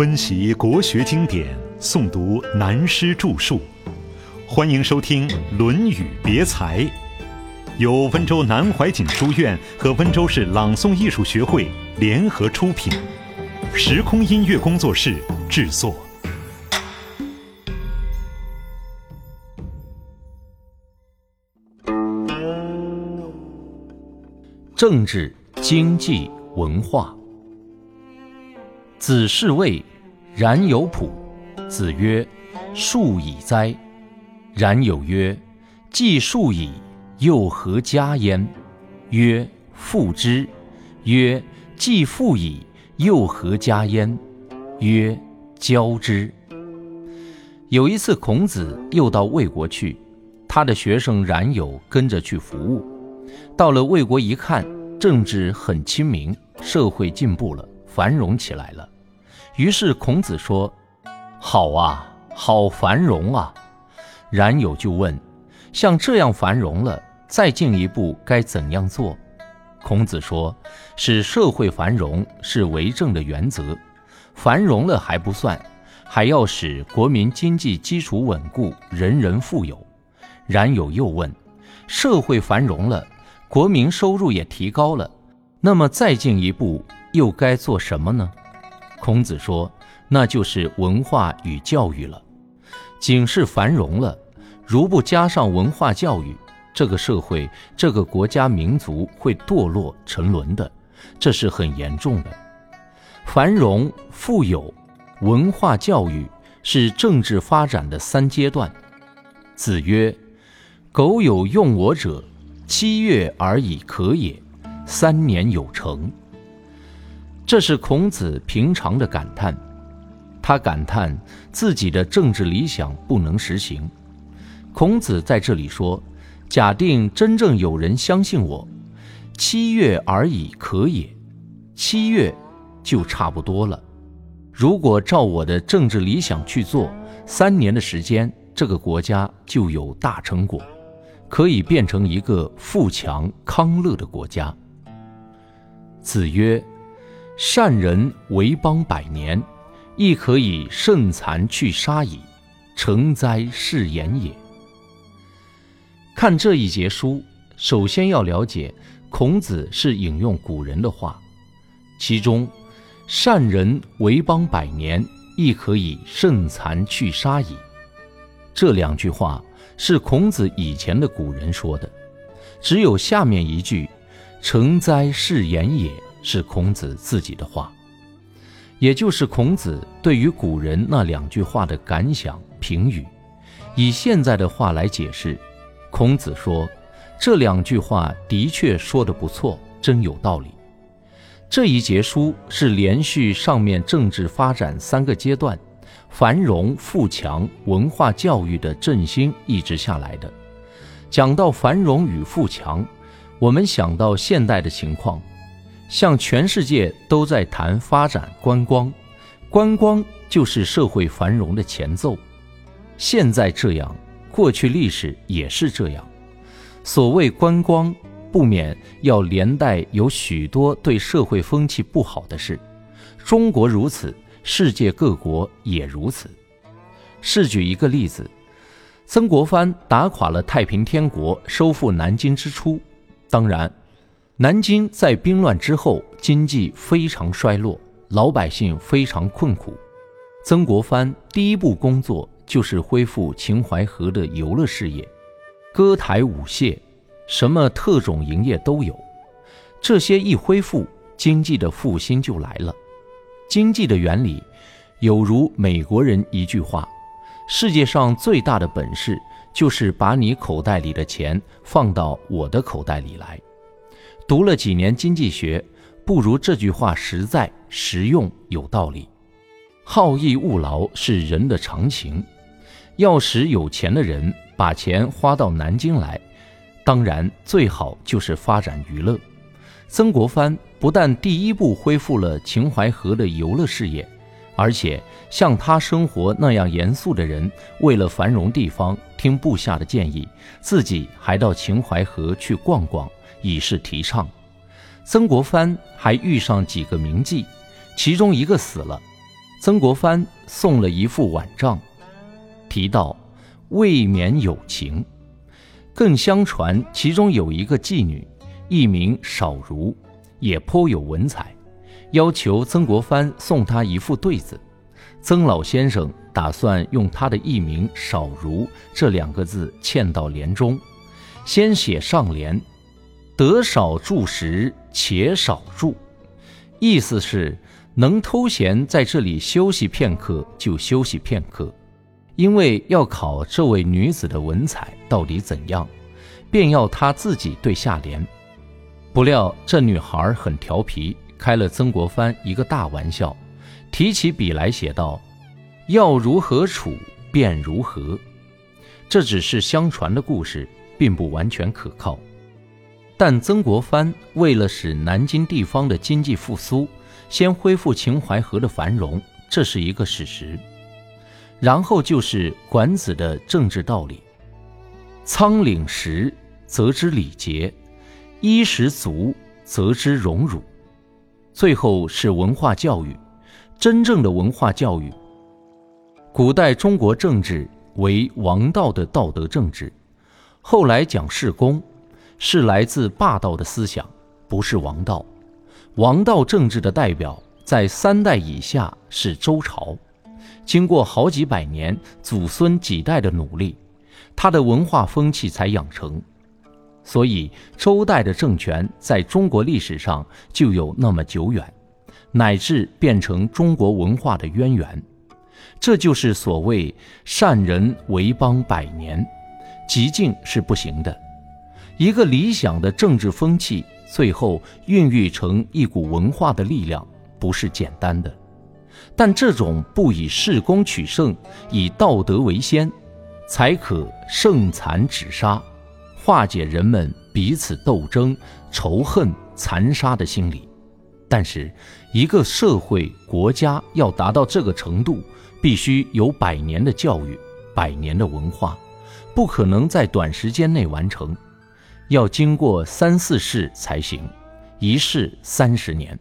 温习国学经典，诵读南师著述，欢迎收听《论语别裁》，由温州南怀瑾书院和温州市朗诵艺术学会联合出品，时空音乐工作室制作。政治、经济、文化。子是谓：“然有朴。”子曰：“树以哉！”然有曰：“既树矣，又何加焉？”曰：“复之。”曰：“既复矣，又何加焉？”曰：“交之。”有一次，孔子又到魏国去，他的学生冉有跟着去服务。到了魏国一看，政治很清明，社会进步了，繁荣起来了。于是孔子说：“好啊，好繁荣啊！”冉有就问：“像这样繁荣了，再进一步该怎样做？”孔子说：“使社会繁荣是为政的原则，繁荣了还不算，还要使国民经济基础稳固，人人富有。”冉有又问：“社会繁荣了？”国民收入也提高了，那么再进一步又该做什么呢？孔子说：“那就是文化与教育了。仅是繁荣了，如不加上文化教育，这个社会、这个国家、民族会堕落沉沦的，这是很严重的。繁荣、富有、文化教育是政治发展的三阶段。”子曰：“苟有用我者。”七月而已可也，三年有成。这是孔子平常的感叹，他感叹自己的政治理想不能实行。孔子在这里说：“假定真正有人相信我，七月而已可也，七月就差不多了。如果照我的政治理想去做，三年的时间，这个国家就有大成果。”可以变成一个富强康乐的国家。子曰：“善人为邦百年，亦可以胜残去杀矣，成哉是言也。”看这一节书，首先要了解孔子是引用古人的话，其中“善人为邦百年，亦可以胜残去杀矣”这两句话。是孔子以前的古人说的，只有下面一句“成哉是言也”是孔子自己的话，也就是孔子对于古人那两句话的感想评语。以现在的话来解释，孔子说这两句话的确说得不错，真有道理。这一节书是连续上面政治发展三个阶段。繁荣富强文化教育的振兴一直下来的，讲到繁荣与富强，我们想到现代的情况，像全世界都在谈发展观光，观光就是社会繁荣的前奏。现在这样，过去历史也是这样。所谓观光，不免要连带有许多对社会风气不好的事。中国如此。世界各国也如此。试举一个例子：曾国藩打垮了太平天国，收复南京之初，当然，南京在兵乱之后经济非常衰落，老百姓非常困苦。曾国藩第一步工作就是恢复秦淮河的游乐事业，歌台舞榭，什么特种营业都有。这些一恢复，经济的复兴就来了。经济的原理，有如美国人一句话：“世界上最大的本事，就是把你口袋里的钱放到我的口袋里来。”读了几年经济学，不如这句话实在、实用、有道理。好逸恶劳是人的常情，要使有钱的人把钱花到南京来，当然最好就是发展娱乐。曾国藩不但第一步恢复了秦淮河的游乐事业，而且像他生活那样严肃的人，为了繁荣地方，听部下的建议，自己还到秦淮河去逛逛，以示提倡。曾国藩还遇上几个名妓，其中一个死了，曾国藩送了一副碗杖，提到未免有情，更相传其中有一个妓女，艺名少如，也颇有文采，要求曾国藩送她一副对子。曾老先生打算用他的艺名“少如”这两个字嵌到联中，先写上联：“得少住时且少住”，意思是。能偷闲在这里休息片刻就休息片刻，因为要考这位女子的文采到底怎样，便要她自己对下联。不料这女孩很调皮，开了曾国藩一个大玩笑，提起笔来写道：“要如何处便如何。”这只是相传的故事，并不完全可靠。但曾国藩为了使南京地方的经济复苏，先恢复秦淮河的繁荣，这是一个事实。然后就是管子的政治道理：仓廪实，则知礼节；衣食足，则知荣辱。最后是文化教育，真正的文化教育。古代中国政治为王道的道德政治，后来讲事公，是来自霸道的思想，不是王道。王道政治的代表在三代以下是周朝，经过好几百年祖孙几代的努力，他的文化风气才养成。所以周代的政权在中国历史上就有那么久远，乃至变成中国文化的渊源。这就是所谓善人为邦百年，极尽是不行的。一个理想的政治风气。最后孕育成一股文化的力量，不是简单的。但这种不以事功取胜，以道德为先，才可胜残止杀，化解人们彼此斗争、仇恨、残杀的心理。但是，一个社会国家要达到这个程度，必须有百年的教育、百年的文化，不可能在短时间内完成。要经过三四世才行，一世三十年。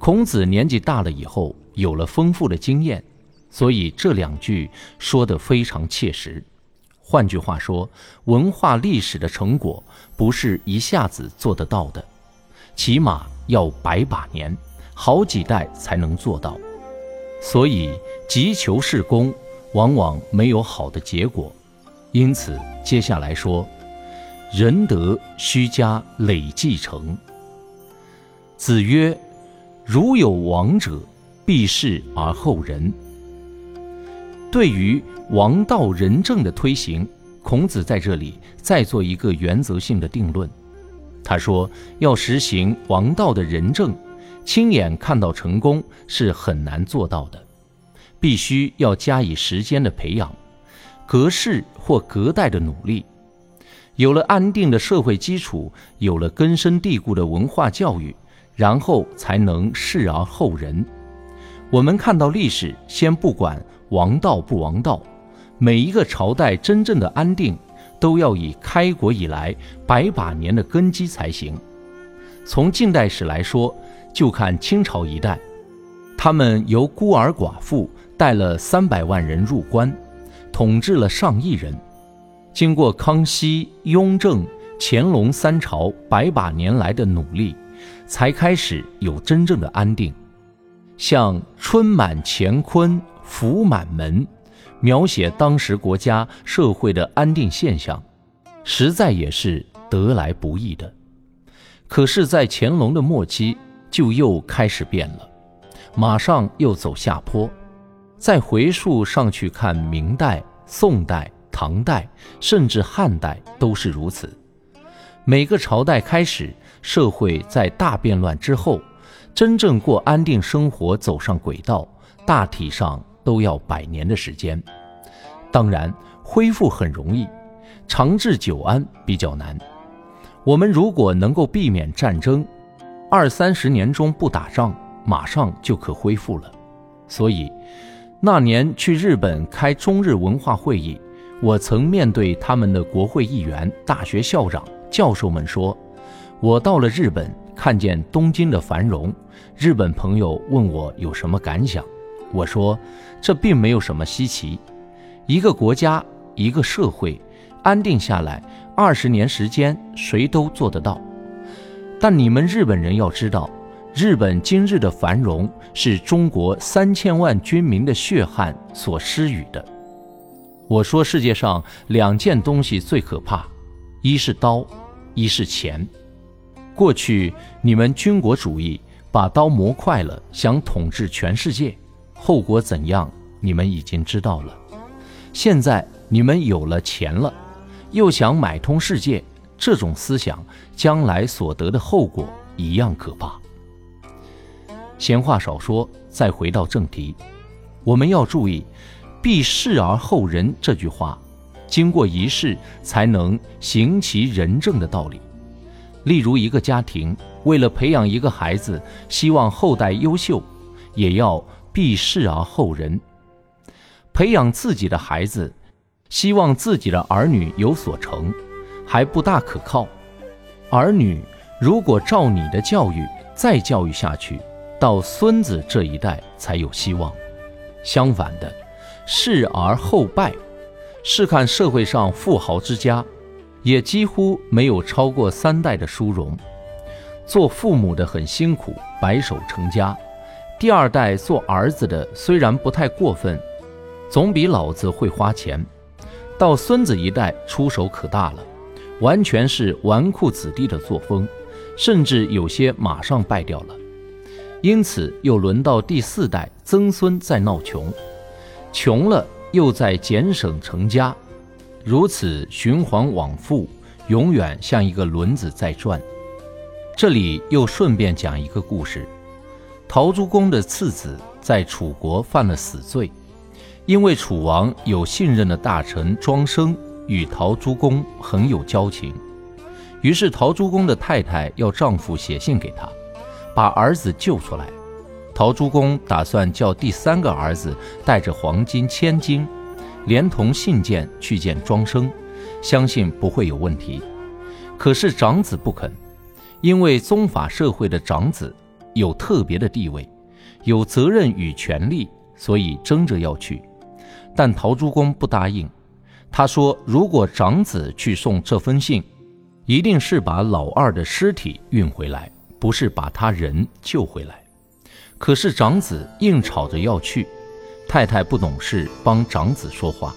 孔子年纪大了以后，有了丰富的经验，所以这两句说得非常切实。换句话说，文化历史的成果不是一下子做得到的，起码要百把年，好几代才能做到。所以急求事功，往往没有好的结果。因此，接下来说。仁德须加累继承。子曰：“如有王者，必事而后仁。”对于王道仁政的推行，孔子在这里再做一个原则性的定论。他说：“要实行王道的仁政，亲眼看到成功是很难做到的，必须要加以时间的培养，隔世或隔代的努力。”有了安定的社会基础，有了根深蒂固的文化教育，然后才能事而后人。我们看到历史，先不管王道不王道，每一个朝代真正的安定，都要以开国以来百把年的根基才行。从近代史来说，就看清朝一代，他们由孤儿寡妇带了三百万人入关，统治了上亿人。经过康熙、雍正、乾隆三朝百把年来的努力，才开始有真正的安定。像“春满乾坤，福满门”，描写当时国家社会的安定现象，实在也是得来不易的。可是，在乾隆的末期，就又开始变了，马上又走下坡。再回溯上去看，明代、宋代。唐代甚至汉代都是如此。每个朝代开始，社会在大变乱之后，真正过安定生活，走上轨道，大体上都要百年的时间。当然，恢复很容易，长治久安比较难。我们如果能够避免战争，二三十年中不打仗，马上就可恢复了。所以，那年去日本开中日文化会议。我曾面对他们的国会议员、大学校长、教授们说：“我到了日本，看见东京的繁荣。日本朋友问我有什么感想，我说，这并没有什么稀奇。一个国家，一个社会，安定下来二十年时间，谁都做得到。但你们日本人要知道，日本今日的繁荣是中国三千万军民的血汗所施予的。我说，世界上两件东西最可怕，一是刀，一是钱。过去你们军国主义把刀磨快了，想统治全世界，后果怎样，你们已经知道了。现在你们有了钱了，又想买通世界。这种思想将来所得的后果一样可怕。闲话少说，再回到正题，我们要注意“必世而后仁”这句话，经过一事才能行其仁政的道理。例如，一个家庭为了培养一个孩子，希望后代优秀，也要必世而后仁。培养自己的孩子，希望自己的儿女有所成。还不大可靠。儿女如果照你的教育再教育下去，到孙子这一代才有希望。相反的，事而后败。试看社会上富豪之家，也几乎没有超过三代的殊荣。做父母的很辛苦，白手成家。第二代做儿子的虽然不太过分，总比老子会花钱。到孙子一代出手可大了。完全是纨绔子弟的作风，甚至有些马上败掉了。因此，又轮到第四代曾孙在闹穷，穷了又在俭省成家，如此循环往复，永远像一个轮子在转。这里又顺便讲一个故事：陶朱公的次子在楚国犯了死罪，因为楚王有信任的大臣庄生。与陶朱公很有交情，于是陶朱公的太太要丈夫写信给他，把儿子救出来。陶朱公打算叫第三个儿子带着黄金千金，连同信件去见庄生，相信不会有问题。可是长子不肯，因为宗法社会的长子有特别的地位，有责任与权利，所以争着要去。但陶朱公不答应。他说：“如果长子去送这封信，一定是把老二的尸体运回来，不是把他人救回来。”可是长子硬吵着要去，太太不懂事，帮长子说话。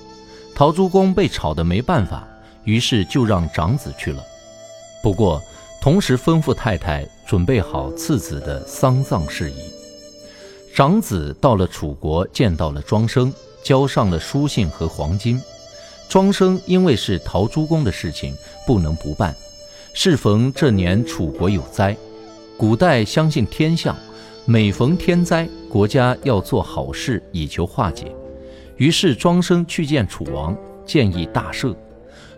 陶朱公被吵得没办法，于是就让长子去了。不过，同时吩咐太太准备好次子的丧葬事宜。长子到了楚国，见到了庄生，交上了书信和黄金。庄生因为是陶朱公的事情，不能不办。适逢这年楚国有灾，古代相信天象，每逢天灾，国家要做好事以求化解。于是庄生去见楚王，建议大赦。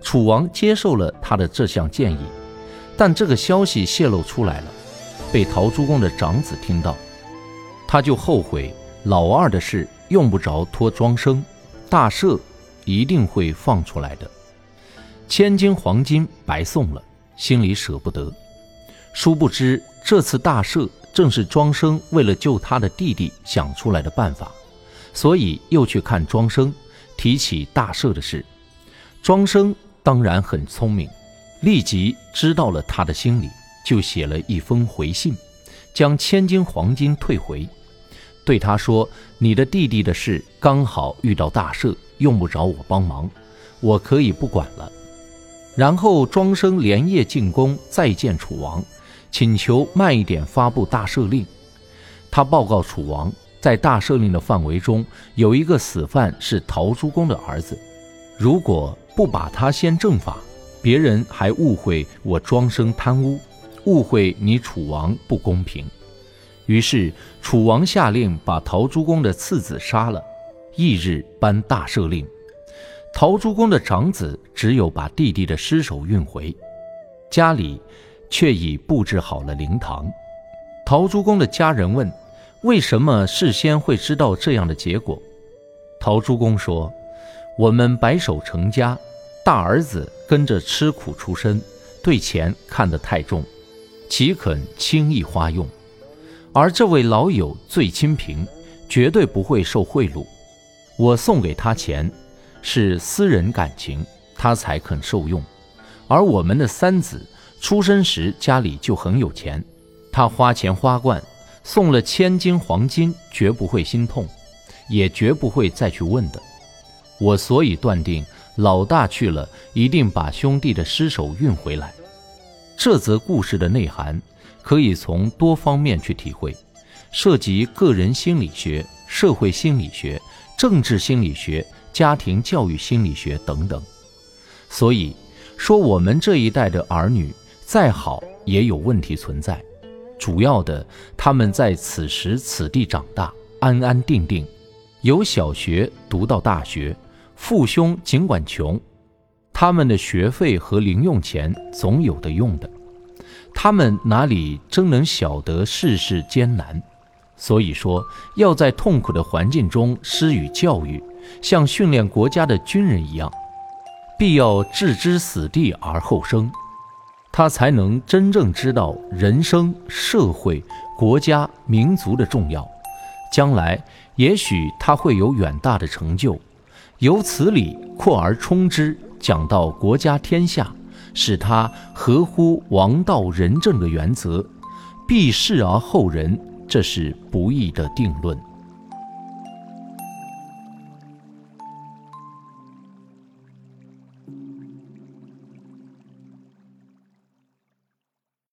楚王接受了他的这项建议，但这个消息泄露出来了，被陶朱公的长子听到，他就后悔老二的事用不着托庄生，大赦。一定会放出来的，千金黄金白送了，心里舍不得。殊不知这次大赦正是庄生为了救他的弟弟想出来的办法，所以又去看庄生，提起大赦的事。庄生当然很聪明，立即知道了他的心理，就写了一封回信，将千金黄金退回，对他说：“你的弟弟的事刚好遇到大赦。”用不着我帮忙，我可以不管了。然后庄生连夜进宫，再见楚王，请求慢一点发布大赦令。他报告楚王，在大赦令的范围中，有一个死犯是陶朱公的儿子，如果不把他先正法，别人还误会我庄生贪污，误会你楚王不公平。于是楚王下令把陶朱公的次子杀了。翌日颁大赦令，陶朱公的长子只有把弟弟的尸首运回家里，却已布置好了灵堂。陶朱公的家人问：“为什么事先会知道这样的结果？”陶朱公说：“我们白手成家，大儿子跟着吃苦出身，对钱看得太重，岂肯轻易花用？而这位老友最清贫。”绝对不会受贿赂。我送给他钱，是私人感情，他才肯受用。而我们的三子出生时家里就很有钱，他花钱花惯，送了千金黄金，绝不会心痛，也绝不会再去问的。我所以断定，老大去了，一定把兄弟的尸首运回来。这则故事的内涵，可以从多方面去体会，涉及个人心理学、社会心理学、政治心理学、家庭教育心理学等等。所以说，我们这一代的儿女再好，也有问题存在。主要的，他们在此时此地长大，安安定定，由小学读到大学，父兄尽管穷。他们的学费和零用钱总有的用的，他们哪里真能晓得世事艰难？所以说，要在痛苦的环境中施予教育，像训练国家的军人一样，必要置之死地而后生，他才能真正知道人生、社会、国家、民族的重要。将来也许他会有远大的成就，由此理扩而充之。讲到国家天下，使他合乎王道仁政的原则，避世而后仁，这是不易的定论。